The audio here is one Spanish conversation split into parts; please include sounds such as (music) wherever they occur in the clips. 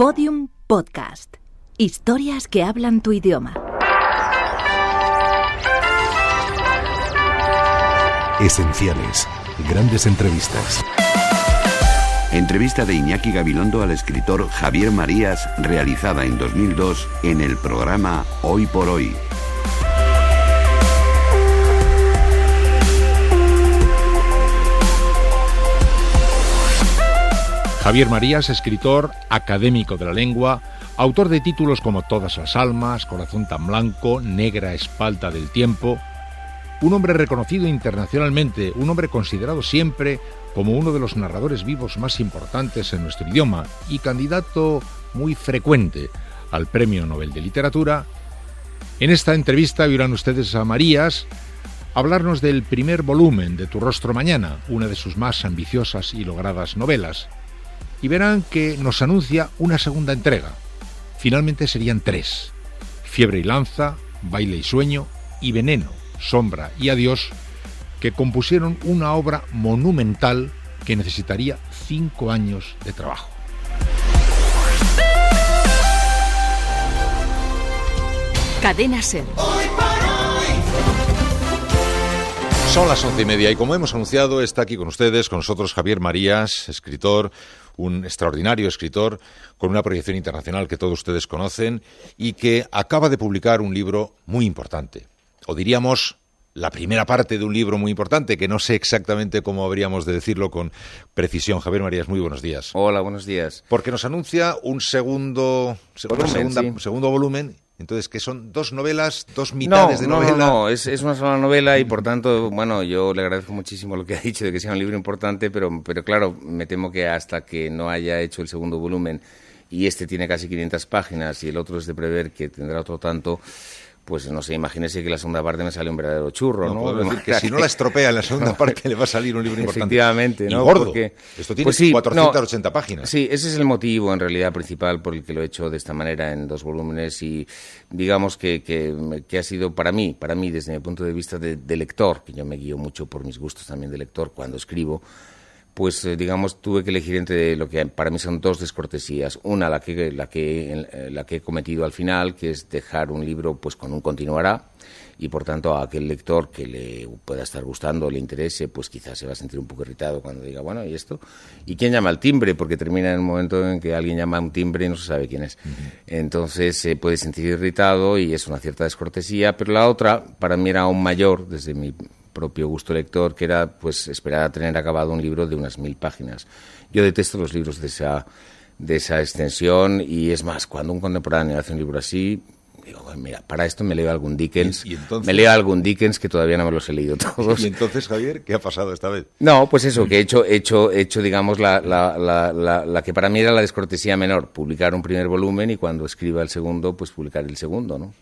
Podium Podcast. Historias que hablan tu idioma. Esenciales. Grandes entrevistas. Entrevista de Iñaki Gabilondo al escritor Javier Marías, realizada en 2002 en el programa Hoy por Hoy. Javier Marías, escritor, académico de la lengua, autor de títulos como Todas las almas, Corazón tan blanco, Negra espalda del tiempo, un hombre reconocido internacionalmente, un hombre considerado siempre como uno de los narradores vivos más importantes en nuestro idioma y candidato muy frecuente al Premio Nobel de Literatura, en esta entrevista oirán ustedes a Marías hablarnos del primer volumen de Tu rostro mañana, una de sus más ambiciosas y logradas novelas, y verán que nos anuncia una segunda entrega. Finalmente serían tres. Fiebre y lanza, baile y sueño y veneno, sombra y adiós, que compusieron una obra monumental que necesitaría cinco años de trabajo. Cadena Ser. Son las once y media y como hemos anunciado está aquí con ustedes, con nosotros Javier Marías, escritor, un extraordinario escritor con una proyección internacional que todos ustedes conocen y que acaba de publicar un libro muy importante, o diríamos la primera parte de un libro muy importante, que no sé exactamente cómo habríamos de decirlo con precisión. Javier Marías, muy buenos días. Hola, buenos días. Porque nos anuncia un segundo, segundo volumen entonces, que son dos novelas, dos mitades de novela. No, no, es, es, una sola novela y por tanto, bueno, yo le agradezco muchísimo lo que (laughs) ha dicho de que sea un libro importante, pero, pero claro, me temo que hasta que no haya hecho el segundo volumen y este tiene casi 500 páginas y el otro es de prever que tendrá otro tanto, pues no sé, imagínese que la segunda parte me sale un verdadero churro, ¿no? decir que si no la estropea en la segunda (laughs) parte le va a salir un libro importante. Efectivamente, ¿no? Y gordo. Porque, Esto tiene pues 480 páginas. Sí, ese es el motivo en realidad principal por el que lo he hecho de esta manera en dos volúmenes y digamos que, que, ha sido para mí, para mí desde mi punto de vista de, de lector, que yo me guío mucho por mis gustos también de lector cuando escribo, pues eh, digamos tuve que elegir entre lo que para mí son dos descortesías. Una la que la que eh, la que he cometido al final que es dejar un libro pues con un continuará. Y por tanto a aquel lector que le pueda estar gustando le interese pues quizás se va a sentir un poco irritado cuando diga bueno y esto y quién llama al timbre porque termina en el momento en que alguien llama a un timbre y no se sabe quién es. Entonces se puede sentir irritado y es una cierta descortesía pero la otra para mí era aún mayor desde mi propio gusto lector, que era pues esperar a tener acabado un libro de unas mil páginas. Yo detesto los libros de esa, de esa extensión y es más, cuando un contemporáneo hace un libro así, digo, mira, para esto me leo algún Dickens, me leo algún Dickens que todavía no me los he leído (laughs) todos. ¿Y entonces, Javier, qué ha pasado esta vez? No, pues eso, que he hecho, hecho, hecho digamos, la, la, la, la, que para mí era la descortesía menor, publicar un primer volumen y cuando escriba el segundo, pues publicar el segundo, ¿no?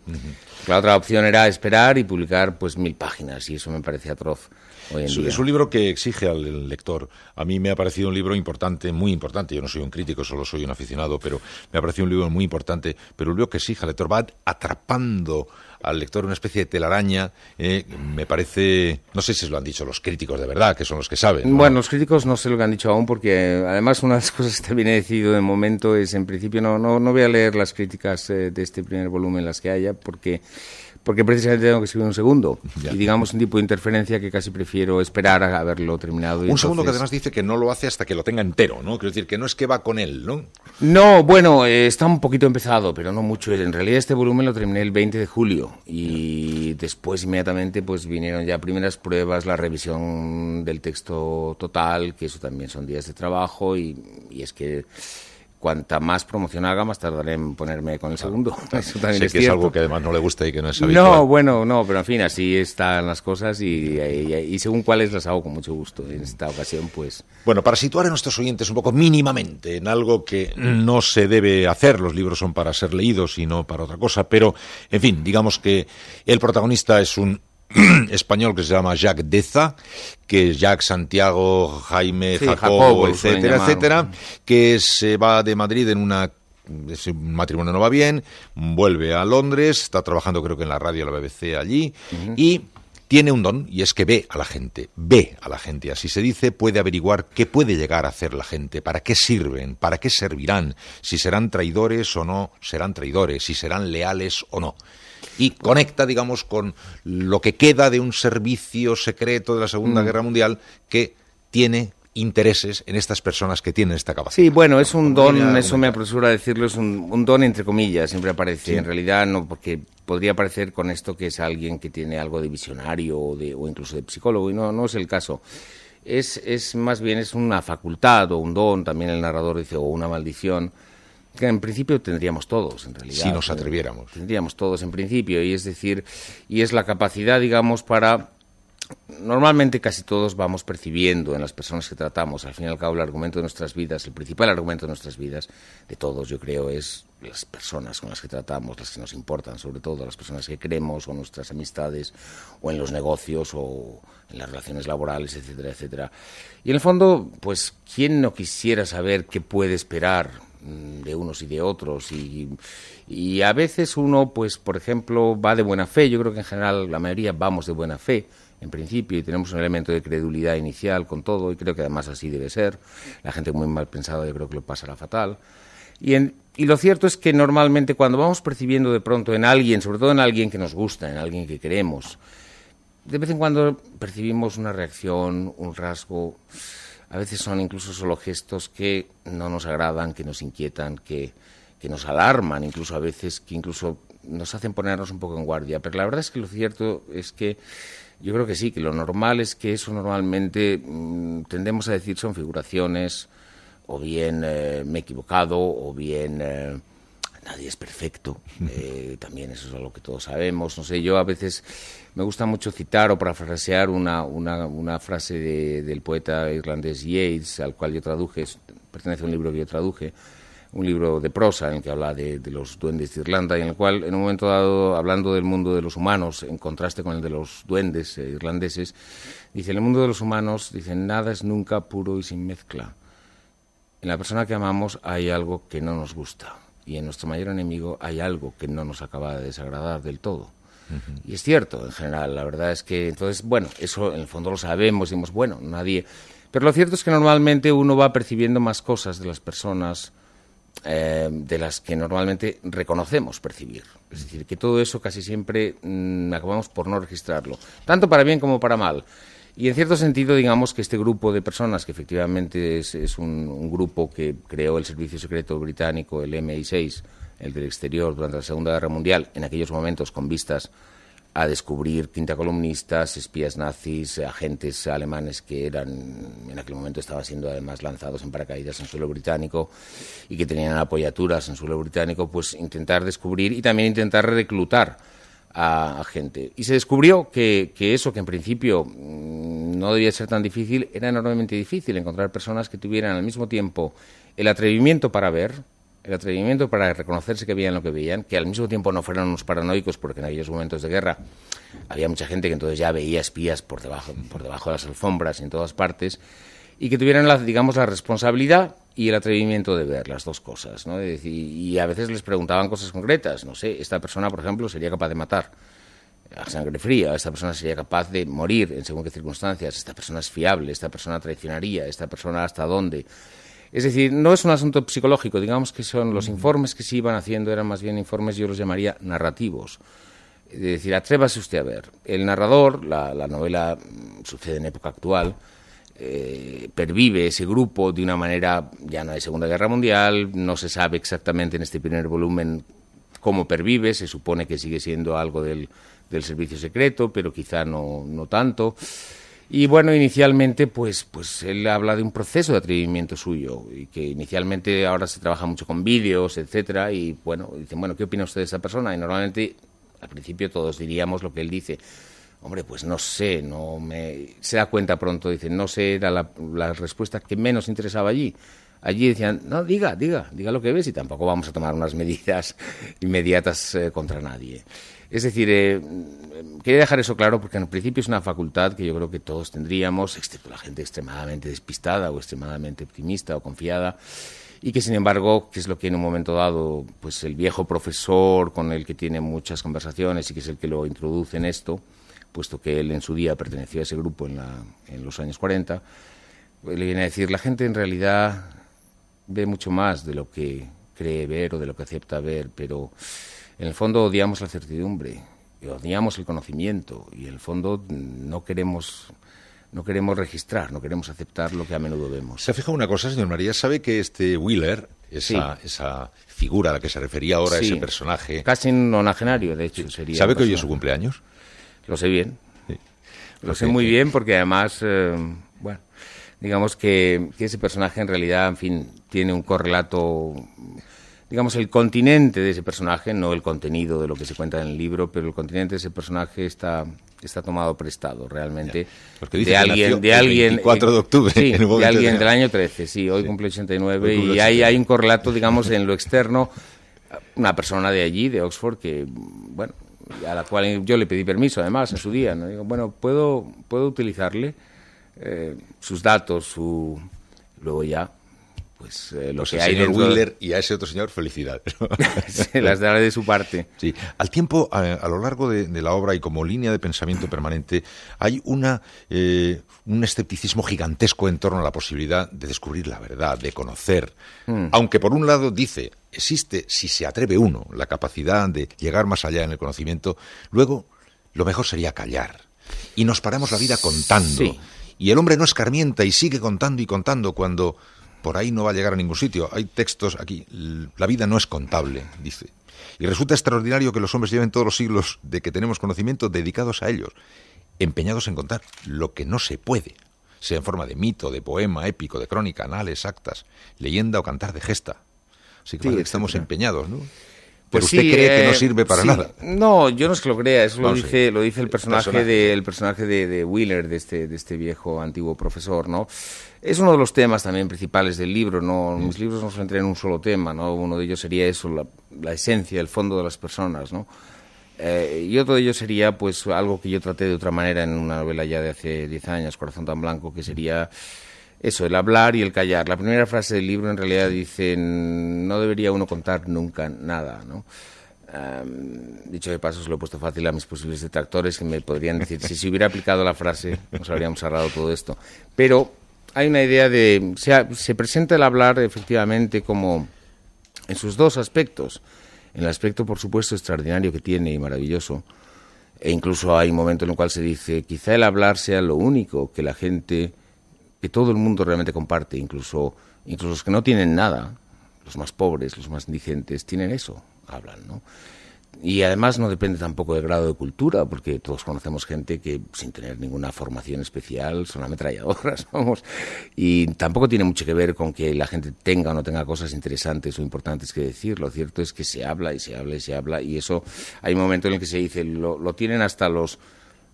La otra opción era esperar y publicar pues mil páginas y eso me parecía atroz. Hoy en es, un libro que exige al lector. A mí me ha parecido un libro importante, muy importante. Yo no soy un crítico, solo soy un aficionado, pero me ha parecido un libro muy importante. Pero un libro que exige al lector va atrapando al lector una especie de telaraña, eh, me parece, no sé si lo han dicho los críticos de verdad, que son los que saben. Bueno, los críticos no se lo han dicho aún porque además una de las cosas que también he decidido de momento es en principio no, no, no voy a leer las críticas eh, de este primer volumen, las que haya, porque porque precisamente tengo que escribir un segundo. Ya. Y digamos un tipo de interferencia que casi prefiero esperar a haberlo terminado. un entonces... segundo que además dice que no lo hace hasta que lo tenga entero, ¿no? Quiero decir, que no es que va con él, ¿no? No, bueno, eh, está un poquito empezado, pero no mucho. En realidad este volumen lo terminé el 20 de julio y después inmediatamente pues vinieron ya primeras pruebas, la revisión del texto total, que eso también son días de trabajo y, y es que cuanta más promoción haga, más tardaré en ponerme con el segundo. (laughs) Eso también sé es que cierto. es algo que además no le gusta y que no es habitual. No, bueno, no, pero en fin, así están las cosas y, y, y, según cuáles las hago con mucho gusto. En esta ocasión, pues... Bueno, para situar a nuestros oyentes un poco mínimamente en algo que no se debe hacer, los libros son para ser leídos y no para otra cosa, pero, en fin, digamos que el protagonista es un (clears throat) español que se llama Jacques Deza, que es Jacques Santiago, Jaime, Sí, Jacobo, Jacobo, etcétera, etcétera, que se va de Madrid en una ese matrimonio no va bien, vuelve a Londres, está trabajando creo que en la radio la BBC allí y tiene un don y es que ve a la gente, ve a la gente, así se dice, puede averiguar qué puede llegar a hacer la gente, para qué sirven, para qué servirán, si serán traidores o no serán traidores, si serán leales o no. Y conecta, digamos, con lo que queda de un servicio secreto de la Segunda mm. Guerra Mundial que tiene intereses en estas personas que tienen esta capacidad. Sí, bueno, es un don, eso me apresura a decirlo, es un, don entre comillas, siempre aparece. En realidad no, porque podría parecer con esto que es alguien que tiene algo de visionario o, de, o incluso de psicólogo, y no, no es el caso. Es, es más bien es una facultad o un don, también el narrador dice, o una maldición, que en principio tendríamos todos, en realidad. Si nos atreviéramos. Tendríamos todos en principio, y es decir, y es la capacidad, digamos, para normalmente casi todos vamos percibiendo en las personas que tratamos, al fin y al cabo el argumento de nuestras vidas, el principal argumento de nuestras vidas, de todos yo creo, es las personas con las que tratamos, las que nos importan, sobre todo las personas que queremos o nuestras amistades o en los negocios o en las relaciones laborales, etcétera, etcétera. Y en el fondo, pues, ¿quién no quisiera saber qué puede esperar mm, de unos y de otros y, y a veces uno, pues, por ejemplo, va de buena fe, yo creo que en general la mayoría vamos de buena fe, en principio, y tenemos un elemento de credulidad inicial con todo, y creo que además así debe ser. La gente muy mal pensada yo creo que lo pasará fatal. Y, y lo cierto es que normalmente cuando vamos percibiendo de pronto en alguien, sobre todo en alguien que nos gusta, en alguien que queremos, de vez en cuando percibimos una reacción, un rasgo, a veces son incluso solo gestos que no nos agradan, que nos inquietan, que, que nos alarman, incluso a veces que incluso nos hacen ponernos un poco en guardia. Pero la verdad es que lo cierto es que yo creo que sí, que lo normal es que eso normalmente mm, tendemos a decir son figuraciones, o bien eh, me he equivocado, o bien eh, nadie es perfecto. Eh, también eso es algo que todos sabemos. No sé, yo a veces me gusta mucho citar o parafrasear una, una, una frase del poeta irlandés Yeats, al cual yo traduje, pertenece a un libro que yo traduje un libro de prosa en el que habla de, los duendes de Irlanda y en el cual, en un momento dado, hablando del mundo de los humanos, en contraste con el de los duendes eh, irlandeses, dice, en el mundo de los humanos, dice, nada es nunca puro y sin mezcla. En la persona que amamos hay algo que no nos gusta y en nuestro mayor enemigo hay algo que no nos acaba de desagradar del todo. Y es cierto, en general, la verdad es que, entonces, bueno, eso en el fondo lo sabemos, decimos, bueno, nadie... Pero lo cierto es que normalmente uno va percibiendo más cosas de las personas eh, de las que normalmente reconocemos percibir. Es decir, que todo eso casi siempre mm, acabamos por no registrarlo, tanto para bien como para mal. Y en cierto sentido, digamos que este grupo de personas, que efectivamente es, un, un, grupo que creó el Servicio Secreto Británico, el MI6, el del exterior, durante la Segunda Guerra Mundial, en aquellos momentos con vistas a descubrir quintacolumnistas, espías nazis, agentes alemanes que eran en aquel momento estaban siendo además lanzados en paracaídas en suelo británico y que tenían apoyaturas en suelo británico, pues intentar descubrir y también intentar reclutar a, gente. Y se descubrió que, que, eso, que en principio mm, no debía ser tan difícil, era enormemente difícil encontrar personas que tuvieran al mismo tiempo el atrevimiento para ver, el atrevimiento para reconocerse que veían lo que veían, que al mismo tiempo no fueran unos paranoicos, porque en aquellos momentos de guerra había mucha gente que entonces ya veía espías por debajo, por debajo de las alfombras y en todas partes, y que tuvieran, la, digamos, la responsabilidad y el atrevimiento de ver las dos cosas, ¿no? y a veces les preguntaban cosas concretas, no sé, esta persona, por ejemplo, sería capaz de matar a sangre fría, esta persona sería capaz de morir en según qué circunstancias, esta persona es fiable, esta persona traicionaría, esta persona hasta dónde. Es decir, no es un asunto psicológico, digamos que son los informes que se iban haciendo, eran más bien informes, yo los llamaría narrativos. Es decir, atrévase usted a ver. El narrador, la, novela mm, sucede en época actual, eh, pervive ese grupo de una manera, ya no hay Segunda Guerra Mundial, no se sabe exactamente en este primer volumen cómo pervive, se supone que sigue siendo algo del, del servicio secreto, pero quizá no, no tanto. Y bueno, inicialmente, pues, pues él habla de un proceso de atrevimiento suyo y que inicialmente ahora se trabaja mucho con vídeos, etcétera. Y bueno, dicen, bueno, ¿qué opina usted de esa persona? Y normalmente, al principio, todos diríamos lo que él dice. Hombre, pues no sé, no me. Se da cuenta pronto, dice, no sé, era la, respuesta que menos interesaba allí. Allí decían, no, diga, diga, diga lo que ves y tampoco vamos a tomar unas (laughs) medidas inmediatas eh, contra nadie. Es decir, eh, quería dejar eso claro porque en principio es una facultad que yo creo que todos tendríamos, excepto la gente extremadamente despistada o extremadamente optimista o confiada, y que sin embargo, que es lo que en un momento dado, pues el viejo profesor con el que tiene muchas conversaciones y que es el que lo introduce en esto, puesto que él en su día perteneció a ese grupo en, los años 40, pues le viene a decir, la gente en realidad ve mucho más de lo que cree ver o de lo que acepta ver, pero en el fondo odiamos la certidumbre, odiamos el conocimiento y en el fondo no queremos no queremos registrar, no queremos aceptar lo que a menudo vemos. Se ha fijado una cosa, señor María, sabe que este Wheeler, esa, esa figura a la que se refería ahora, ese personaje... Casi un nonagenario, de hecho, sería... ¿Sabe que hoy es su cumpleaños? Lo sé bien. Lo sé muy bien porque además, eh, bueno, digamos que, que, ese personaje en realidad, en fin, tiene un correlato digamos, el continente de ese personaje, no el contenido de lo que se cuenta en el libro, pero el continente de ese personaje está, está tomado prestado realmente. De alguien de alguien 4 de octubre sí, (laughs) de alguien del año 13 sí hoy cumple 89 y hay, hay un correlato digamos (laughs) en lo externo una persona de allí de Oxford que bueno a la cual yo le pedí permiso además en su día no digo bueno puedo puedo utilizarle eh, sus datos su luego ya pues eh, lo pues que hay señor Wheeler y a ese otro señor felicidad. (laughs) Las daré de su parte. (laughs) Sí. Al tiempo a, lo largo de, la obra y como línea de pensamiento permanente hay una eh, un escepticismo gigantesco en torno a la posibilidad de descubrir la verdad de conocer. Hmm. aunque por un lado dice existe si se atreve uno la capacidad de llegar más allá en el conocimiento luego lo mejor sería callar. Y nos paramos la vida contando. Y el hombre no escarmienta y sigue contando y contando cuando por ahí no va a llegar a ningún sitio. Hay textos aquí. La vida no es contable, dice. Y resulta extraordinario que los hombres lleven todos los siglos de que tenemos conocimiento dedicados a ellos, empeñados en contar lo que no se puede, sea en forma de mito, de poema, épico, de crónica, anales, actas, leyenda o cantar de gesta. Así que estamos empeñados, ¿no? Pero pues usted cree que no eh, sirve para nada. No, yo no es que lo crea, eso lo dice, lo dice el personaje, de, personaje de, de, Wheeler, de este, de este viejo antiguo profesor, ¿no? Es uno de los temas también principales del libro, ¿no? Mis libros no se centran en un solo tema, ¿no? Uno de ellos sería eso, la, esencia, el fondo de las personas, ¿no? Eh, y otro de ellos sería, pues, algo que yo traté de otra manera en una novela ya de hace 10 años, Corazón tan Blanco, que sería eso, el hablar y el callar. La primera frase del libro en realidad dice, no debería uno contar nunca nada, ¿no? dicho de paso, se lo he puesto fácil a mis posibles detractores que me podrían decir, si se hubiera aplicado la frase, nos habríamos ahorrado todo esto. Pero hay una idea de... Se, se presenta el hablar efectivamente como en sus dos aspectos. En el aspecto, por supuesto, extraordinario que tiene y maravilloso. E incluso hay un momento en el cual se dice, quizá el hablar sea lo único que la gente que todo el mundo realmente comparte, incluso, incluso los que no tienen nada, los más pobres, los más indigentes, tienen eso, hablan, ¿no? Y además no depende tampoco del grado de cultura, porque todos conocemos gente que sin tener ninguna formación especial son ametralladoras, (laughs) vamos. Y tampoco tiene mucho que ver con que la gente tenga o no tenga cosas interesantes o importantes que decir. Lo cierto es que se habla y se habla y se habla, y eso hay un momento en el que se dice, lo, lo tienen hasta los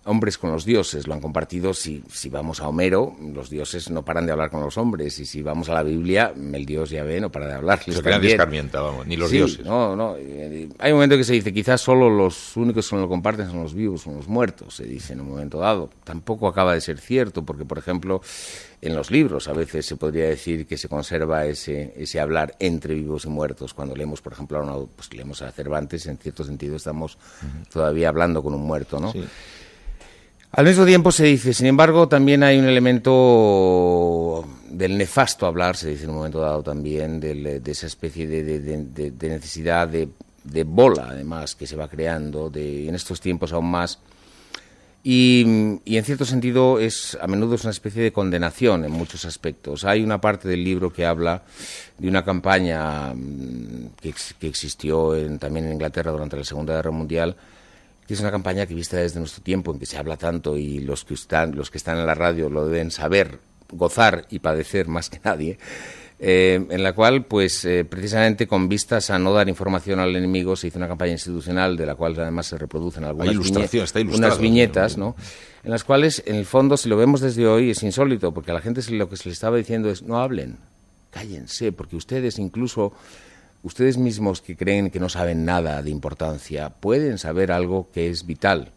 hombres con los dioses, lo han compartido. Si, si vamos a Homero, los dioses no paran de hablar con los hombres, y si vamos a la Biblia, el dios ya ve, no para de hablar. Se escarmienta, vamos, ni los dioses. No, no. Hay un momento que se dice, quizás solo los únicos que no lo comparten son los vivos, son los muertos, se dice en un momento dado. Tampoco acaba de ser cierto, porque, por ejemplo, en los libros a veces se podría decir que se conserva ese, ese hablar entre vivos y muertos. Cuando leemos, por ejemplo, a, pues, leemos a Cervantes, en cierto sentido estamos todavía hablando con un muerto, ¿no? Sí. Al mismo tiempo se dice, sin embargo, también hay un elemento del nefasto hablar, se dice en un momento dado también, de, esa especie de, necesidad de, bola, además, que se va creando de, en estos tiempos aún más. Y, en cierto sentido es a menudo es una especie de condenación en muchos aspectos. Hay una parte del libro que habla de una campaña mm, que, existió también en Inglaterra durante la Segunda Guerra Mundial, que es una campaña que vista desde nuestro tiempo, en que se habla tanto y los que están, los que están en la radio lo deben saber, gozar y padecer más que nadie, eh, en la cual, pues, eh, precisamente con vistas a no dar información al enemigo, se hizo una campaña institucional de la cual además se reproducen algunas unas viñetas, ¿no? En las cuales, en el fondo, si lo vemos desde hoy, es insólito, porque a la gente lo que se le estaba diciendo es no hablen, cállense, porque ustedes incluso ustedes mismos que creen que no saben nada de importancia pueden saber algo que es vital.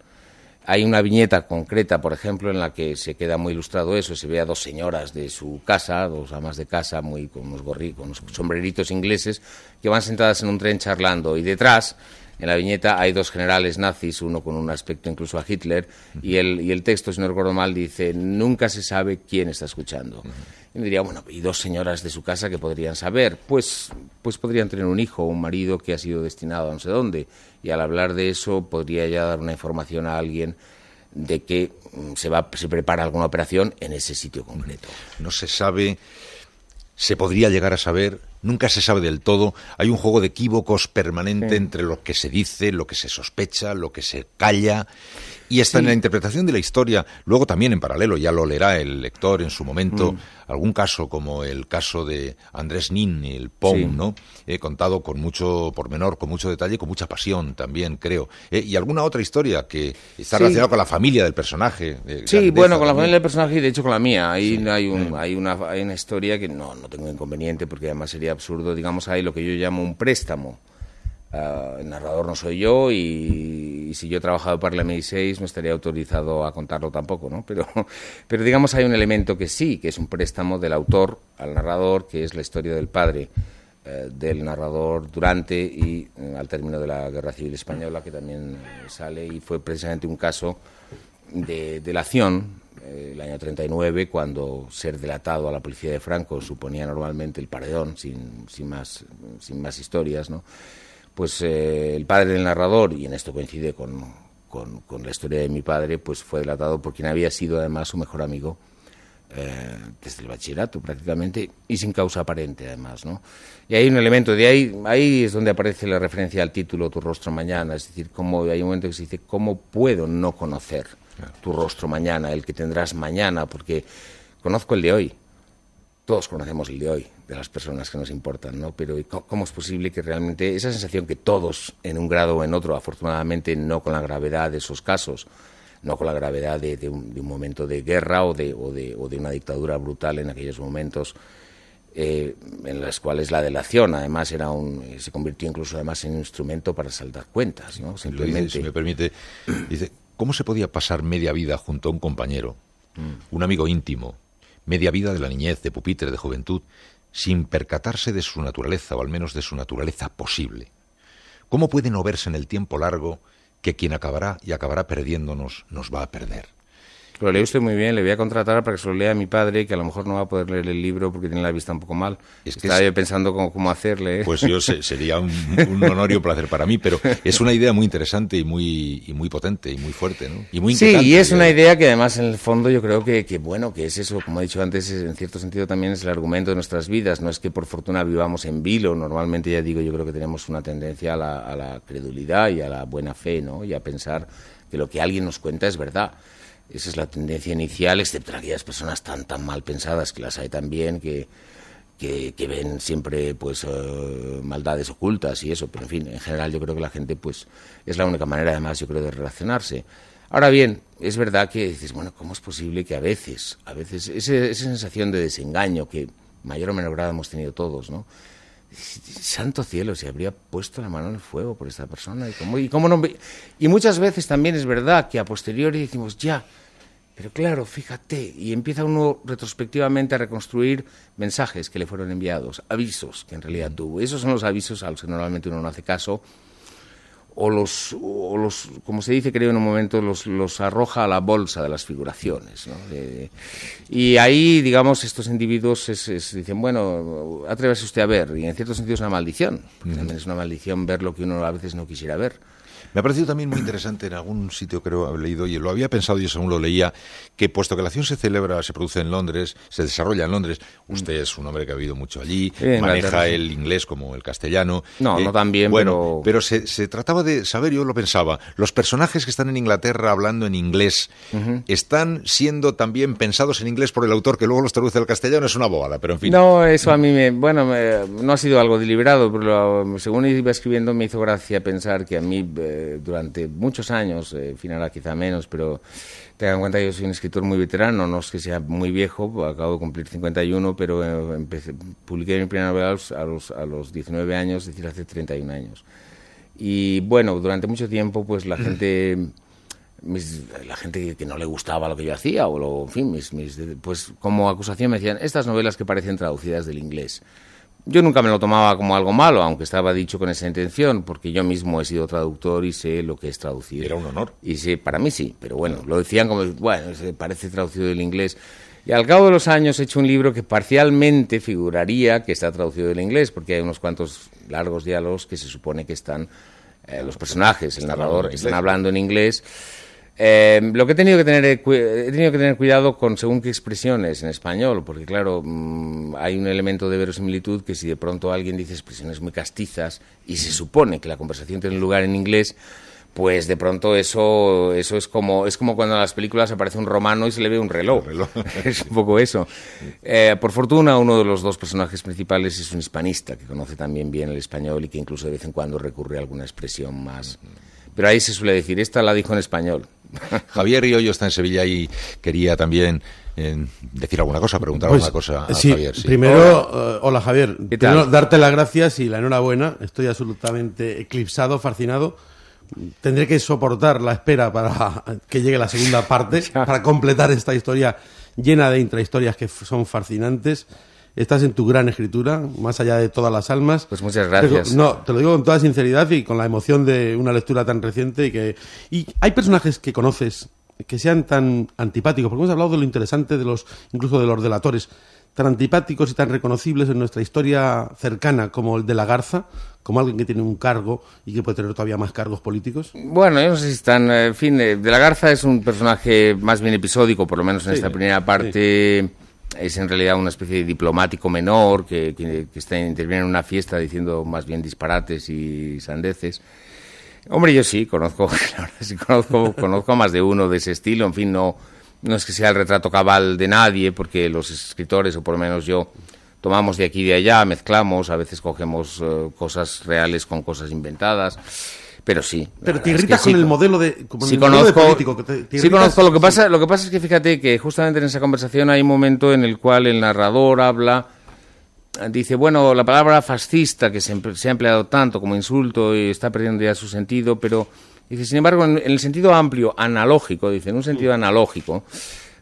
Hay una viñeta concreta, por ejemplo, en la que se queda muy ilustrado eso. Se ve a dos señoras de su casa, dos amas de casa, muy con unos, gorri, con unos sombreritos ingleses, que van sentadas en un tren charlando. Y detrás En la viñeta hay dos generales nazis, uno con un aspecto incluso a Hitler, y el, y el texto, si no recuerdo mal, dice, nunca se sabe quién está escuchando. Y me diría, bueno, y dos señoras de su casa que podrían saber, pues, pues podrían tener un hijo, un marido que ha sido destinado a no sé dónde, y al hablar de eso podría ya dar una información a alguien de que mm, se, va, se prepara alguna operación en ese sitio concreto. No se sabe, se podría llegar a saber, nunca se sabe del todo. Hay un juego de equívocos permanente entre lo que se dice, lo que se sospecha, lo que se calla. Y hasta en la interpretación de la historia, luego también en paralelo, ya lo leerá el lector en su momento, Mm. algún caso como el caso de Andrés Nin, el Pong, Sí. ¿no? He contado con mucho pormenor, con mucho detalle, con mucha pasión también, creo. Eh, y alguna otra historia que está Sí. relacionada con la familia del personaje. de Sí, bueno, con la familia del personaje y de hecho con la mía. Ahí hay, un, hay, una, hay una historia que no, no tengo inconveniente porque además sería absurdo. Digamos, hay lo que yo llamo un préstamo. Ah, el narrador no soy yo y, si yo he trabajado para la MI6 no estaría autorizado a contarlo tampoco, ¿no? Pero, (laughs) pero digamos hay un elemento que sí, que es un préstamo del autor al narrador, que es la historia del padre eh, del narrador durante y eh, al término de la Guerra Civil Española, que también eh, sale y fue precisamente un caso de delación el año 39, cuando ser delatado a la policía de Franco suponía normalmente el paredón, sin, sin, más, sin más historias, ¿no? Pues eh, el padre del narrador, y en esto coincide con, con, la historia de mi padre, pues fue delatado por quien había sido además su mejor amigo eh, desde el bachillerato prácticamente y sin causa aparente además, ¿no? Y hay un elemento de ahí, ahí es donde aparece la referencia al título Tu rostro mañana, es decir, cómo hay un momento que se dice cómo puedo no conocer tu rostro mañana, el que tendrás mañana, porque conozco el de hoy. Todos conocemos el de hoy, de las personas que nos importan, ¿no? Pero ¿cómo es posible que realmente esa sensación que todos, en un grado o en otro, afortunadamente no con la gravedad de esos casos, no con la gravedad de, de un, de un momento de guerra o de, o, de, o de una dictadura brutal en aquellos momentos, eh, en las cuales la delación además era un, se convirtió incluso además en un instrumento para saldar cuentas, ¿no? Dice, Simplemente. si me permite, dice, ¿cómo se podía pasar media vida junto a un compañero, un amigo íntimo, media vida de la niñez, de pupitre, de juventud, sin percatarse de su naturaleza, o al menos de su naturaleza posible? ¿Cómo puede no verse en el tiempo largo que quien acabará y acabará perdiéndonos nos va a perder? Lo leí usted muy bien, le voy a contratar para que se lo lea a mi padre, que a lo mejor no va a poder leer el libro porque tiene la vista un poco mal. Es que Estaba es- yo pensando cómo, cómo hacerle. ¿eh? Pues yo se- (laughs) sería un, un honor y un placer para mí, pero es una idea muy interesante y muy, y muy potente y muy fuerte, ¿no? Y muy Sí, y es una idea que además en el fondo yo creo que, que, bueno, que es eso, como he dicho antes, es- en cierto sentido también es el argumento de nuestras vidas. No es que por fortuna vivamos en vilo, normalmente ya digo, yo creo que tenemos una tendencia a la, a la credulidad y a la buena fe, ¿no? Y a pensar que lo que alguien nos cuenta es verdad. Esa es la tendencia inicial, excepto aquellas personas tan tan mal pensadas, que las hay también, que, que, que ven siempre pues eh, maldades ocultas y eso, pero en fin, en general yo creo que la gente pues es la única manera además yo creo de relacionarse. Ahora bien, es verdad que dices, bueno, ¿cómo es posible que a veces, a veces, ese- esa sensación de desengaño que mayor o menor grado hemos tenido todos, ¿no? Santo cielo, se habría puesto la mano en el fuego por esta persona. Y, cómo, y, cómo no, ve- y muchas veces también es verdad que a posteriori decimos, ya, pero claro, fíjate, y empieza uno retrospectivamente a reconstruir mensajes que le fueron enviados, avisos que en realidad tuvo. Esos son los avisos a los que normalmente uno no hace caso, o los, o los como se dice creo en un momento, los, los arroja a la bolsa de las figuraciones. ¿no? De- y ahí, digamos, estos individuos es- es- dicen, bueno, atrévase usted a ver, y en cierto sentido es una maldición, porque también es una maldición ver lo que uno a veces no quisiera ver. Me ha parecido también muy interesante en algún sitio creo haber leído y lo había pensado yo según lo leía que puesto que la acción se celebra, se produce en Londres, se desarrolla en Londres, usted es un hombre que ha vivido mucho allí, maneja Inglaterra, sí. el inglés como el castellano. eh, No, no tan bien, bueno, pero- se, se trataba de saber, yo lo pensaba, los personajes que están en Inglaterra hablando en inglés están siendo también pensados en inglés por el autor que luego los traduce al castellano, es una bobada, pero en fin. No, eso a mí me, bueno, me- no ha sido algo deliberado, pero según iba escribiendo me hizo gracia pensar que a mí eh, durante muchos años, eh, en fin ahora quizá menos, pero tengan en cuenta que yo soy un escritor muy veterano, no es que sea muy viejo, acabo de cumplir 51, pero eh, empecé, publiqué mi primera novela a los, a los, a los 19 años, es decir, hace 31 años. Y bueno, durante mucho tiempo, pues la (clears throat) gente, mis- la gente que, que no le gustaba lo que yo hacía, o lo, en fin, mis, mis- pues como acusación me decían, estas novelas que parecen traducidas del inglés. Yo nunca me lo tomaba como algo malo, aunque estaba dicho con esa intención, porque yo mismo he sido traductor y sé lo que es traducir. Era un honor. Y sí, para mí sí, pero bueno, lo decían como, bueno, parece traducido del inglés. Y al cabo de los años he hecho un libro que parcialmente figuraría que está traducido del inglés, porque hay unos cuantos largos diálogos que se supone que están, eh, los personajes, el narrador, están hablando en inglés. Eh, lo que he tenido que tener he tenido que tener cuidado con según qué expresiones en español, porque claro, mm, hay un elemento de verosimilitud que si de pronto alguien dice expresiones muy castizas y se supone que la conversación tiene lugar en inglés, pues de pronto eso eso es como es como cuando en las películas aparece un romano y se le ve un reloj, (laughs) es un poco eso. Eh, por fortuna uno de los dos personajes principales es un hispanista que conoce también bien el español y que incluso de vez en cuando recurre a alguna expresión más. Pero ahí se suele decir esta la dijo en español (laughs) Javier Riollo está en Sevilla y quería también eh, decir alguna cosa, preguntar pues, alguna cosa a Javier. Primero, hola, eh, Javier. darte las gracias y la enhorabuena. Estoy absolutamente eclipsado, fascinado. Tendré que soportar la espera para (laughs) que llegue la segunda parte, (laughs) para completar esta historia llena de intrahistorias que son fascinantes. Estás en tu gran escritura, más allá de todas las almas. Pues muchas gracias. no, te lo digo con toda sinceridad y con la emoción de una lectura tan reciente y que y hay personajes que conoces que sean tan antipáticos, porque hemos hablado de lo interesante de los incluso de los delatores, tan antipáticos y tan reconocibles en nuestra historia cercana como el de la Garza, como alguien que tiene un cargo y que puede tener todavía más cargos políticos? Bueno, yo no sé si están. En fin, eh, De la Garza es un personaje más bien episódico, por lo menos en esta primera parte es en realidad una especie de diplomático menor que, que, está, interviene en una fiesta diciendo más bien disparates y sandeces. Hombre, yo sí, conozco, (laughs) conozco, conozco a más de uno de ese estilo, en fin, no, no es que sea el retrato cabal de nadie, porque los escritores, o por lo menos yo, tomamos de aquí y de allá, mezclamos, a veces cogemos eh, cosas reales con cosas inventadas pero sí. Pero te irritas con el modelo de, sí conozco, político. sí conozco. Lo que, pasa, lo que pasa es que fíjate que justamente en esa conversación hay un momento en el cual el narrador habla, dice, bueno, la palabra fascista que se, ha empleado tanto como insulto y está perdiendo ya su sentido, pero dice, sin embargo, en, en el sentido amplio, analógico, dice, en un sentido analógico.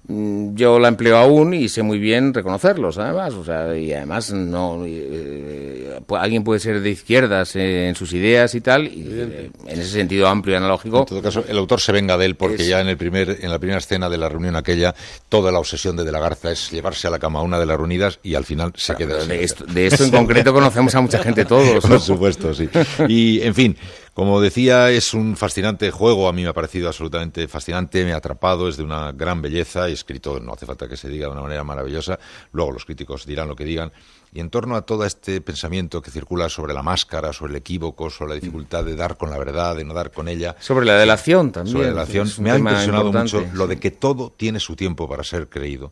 Mm, yo la empleo aún y sé muy bien reconocerlos, además, o sea, y además no eh, alguien puede ser de izquierdas eh, en sus ideas y tal, y eh, en ese sentido amplio y analógico. En todo caso, el autor se venga de él porque ya en el primer en la primera escena de la reunión aquella, toda la obsesión de De la Garza es llevarse a la cama a una de las reunidas y al final se queda. De esto, de esto en (laughs) concreto conocemos a mucha gente todos. Por supuesto, sí. Y en fin. Como decía, es un fascinante juego, a mí me ha parecido absolutamente fascinante, me ha atrapado, es de una gran belleza, escrito, no hace falta que se diga de una manera maravillosa, luego los críticos dirán lo que digan, y en torno a todo este pensamiento que circula sobre la máscara, sobre el equívoco, sobre la dificultad de dar con la verdad, de no dar con ella. Sobre la delación también. Sobre la delación, me ha impresionado mucho lo de que todo tiene su tiempo para ser creído.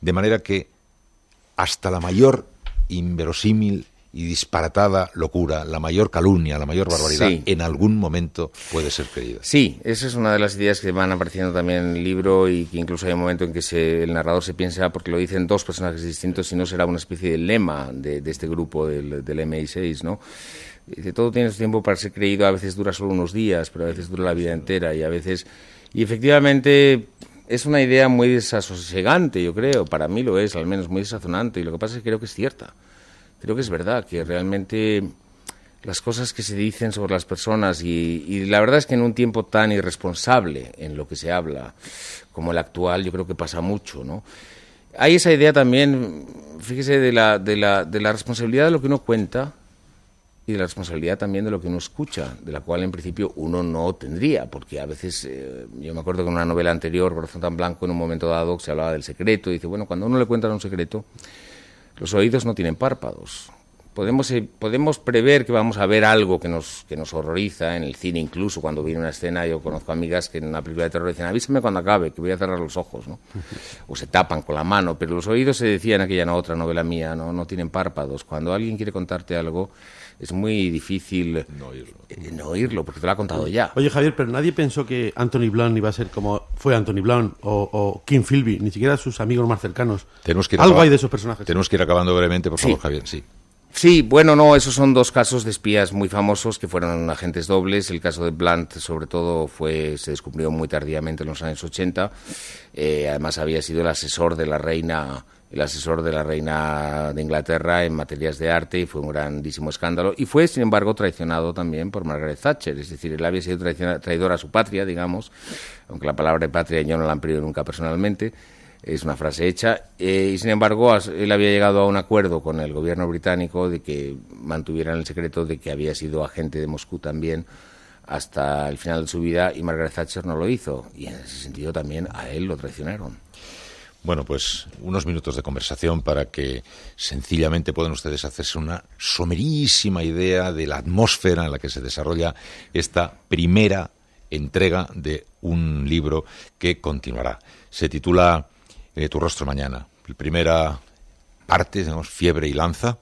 De manera que hasta la mayor inverosímil y disparatada locura, la mayor calumnia, la mayor barbaridad, en algún momento puede ser creída. Sí, esa es una de las ideas que van apareciendo también en el libro y que incluso hay un momento en que el narrador se piensa, porque lo dicen dos personajes distintos, si no será una especie de lema de, este grupo del, del MI6, ¿no? Dice, todo tiene su tiempo para ser creído, a veces dura solo unos días, pero a veces dura la vida entera y a veces... Y efectivamente es una idea muy desasosegante, yo creo, para mí lo es, al menos muy desazonante, y lo que pasa es que creo que es cierta creo que es verdad, que realmente las cosas que se dicen sobre las personas y, la verdad es que en un tiempo tan irresponsable en lo que se habla como el actual, yo creo que pasa mucho, ¿no? Hay esa idea también, fíjese, de la, de la, de la responsabilidad de lo que uno cuenta y de la responsabilidad también de lo que uno escucha, de la cual en principio uno no tendría, porque a veces, eh, yo me acuerdo que en una novela anterior, Corazón tan Blanco, en un momento dado se hablaba del secreto, y dice, bueno, cuando uno le cuenta un secreto, los oídos no tienen párpados. Podemos, eh, podemos prever que vamos a ver algo que nos, que nos horroriza en el cine, incluso cuando viene una escena. Yo conozco amigas que en una película de terror dicen: avísame cuando acabe, que voy a cerrar los ojos, ¿no? O se tapan con la mano. Pero los oídos se decía en aquella otra novela mía, ¿no? No tienen párpados. Cuando alguien quiere contarte algo, es muy difícil no oírlo. Eh, no oírlo, porque te lo ha contado ya. Oye, Javier, pero nadie pensó que Anthony Blunt iba a ser como fue Anthony Blunt o, Kim Philby, ni siquiera sus amigos más cercanos. Tenemos que Algo hay de esos personajes. Tenemos que ir acabando brevemente, por favor, Javier, sí. Sí, bueno, no, esos son dos casos de espías muy famosos que fueron agentes dobles. El caso de Blunt, sobre todo, fue se descubrió muy tardíamente en los años 80. Eh, además, había sido el asesor de la reina el asesor de la reina de Inglaterra en materias de arte y fue un grandísimo escándalo. Y fue, sin embargo, traicionado también por Margaret Thatcher, es decir, él había sido traidor a su patria, digamos, aunque la palabra patria yo no la han pedido nunca personalmente, es una frase hecha, eh, y sin embargo él había llegado a un acuerdo con el gobierno británico de que mantuvieran el secreto de que había sido agente de Moscú también hasta el final de su vida y Margaret Thatcher no lo hizo, y en ese sentido también a él lo traicionaron. Bueno, pues unos minutos de conversación para que sencillamente puedan ustedes hacerse una somerísima idea de la atmósfera en la que se desarrolla esta primera entrega de un libro que continuará. Se titula eh, Tu rostro mañana. Primera parte, digamos, fiebre y lanza.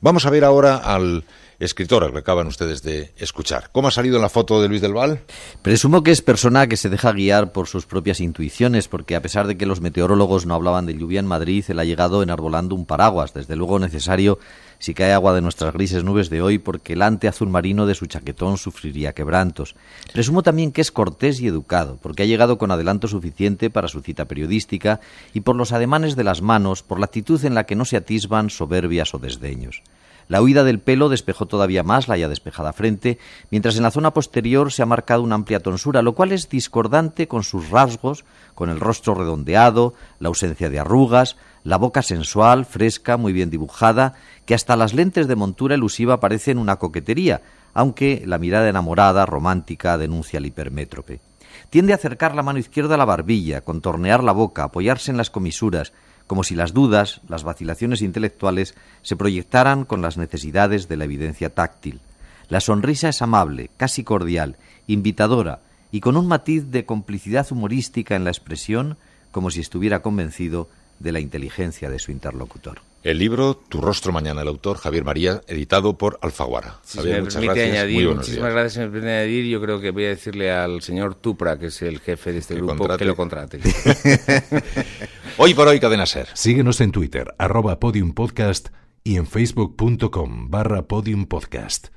Vamos a ver ahora al escritora que acaban ustedes de escuchar. ¿Cómo ha salido en la foto de Luis del Val? Presumo que es persona que se deja guiar por sus propias intuiciones, porque a pesar de que los meteorólogos no hablaban de lluvia en Madrid, él ha llegado enarbolando un paraguas, desde luego necesario si cae agua de nuestras grises nubes de hoy, porque el ante azul marino de su chaquetón sufriría quebrantos. Presumo también que es cortés y educado, porque ha llegado con adelanto suficiente para su cita periodística y por los ademanes de las manos, por la actitud en la que no se atisban soberbias o desdeños. La huida del pelo despejó todavía más la ya despejada frente, mientras en la zona posterior se ha marcado una amplia tonsura, lo cual es discordante con sus rasgos, con el rostro redondeado, la ausencia de arrugas, la boca sensual, fresca, muy bien dibujada, que hasta las lentes de montura elusiva parecen una coquetería, aunque la mirada enamorada, romántica, denuncia el hipermétrope. Tiende a acercar la mano izquierda a la barbilla, contornear la boca, apoyarse en las comisuras, como si las dudas, las vacilaciones intelectuales se proyectaran con las necesidades de la evidencia táctil. La sonrisa es amable, casi cordial, invitadora y con un matiz de complicidad humorística en la expresión, como si estuviera convencido de la inteligencia de su interlocutor. El libro Tu rostro mañana, el autor Javier María, editado por Alfaguara. muchas gracias. Añadir, muchísimas gracias, me permite añadir. Yo creo que voy a decirle al señor Tupra, que es el jefe de este grupo, que lo contrate. (laughs) hoy por hoy, Cadena Ser. Síguenos en Twitter, arroba podiumpodcast y en facebook.com barra podiumpodcast.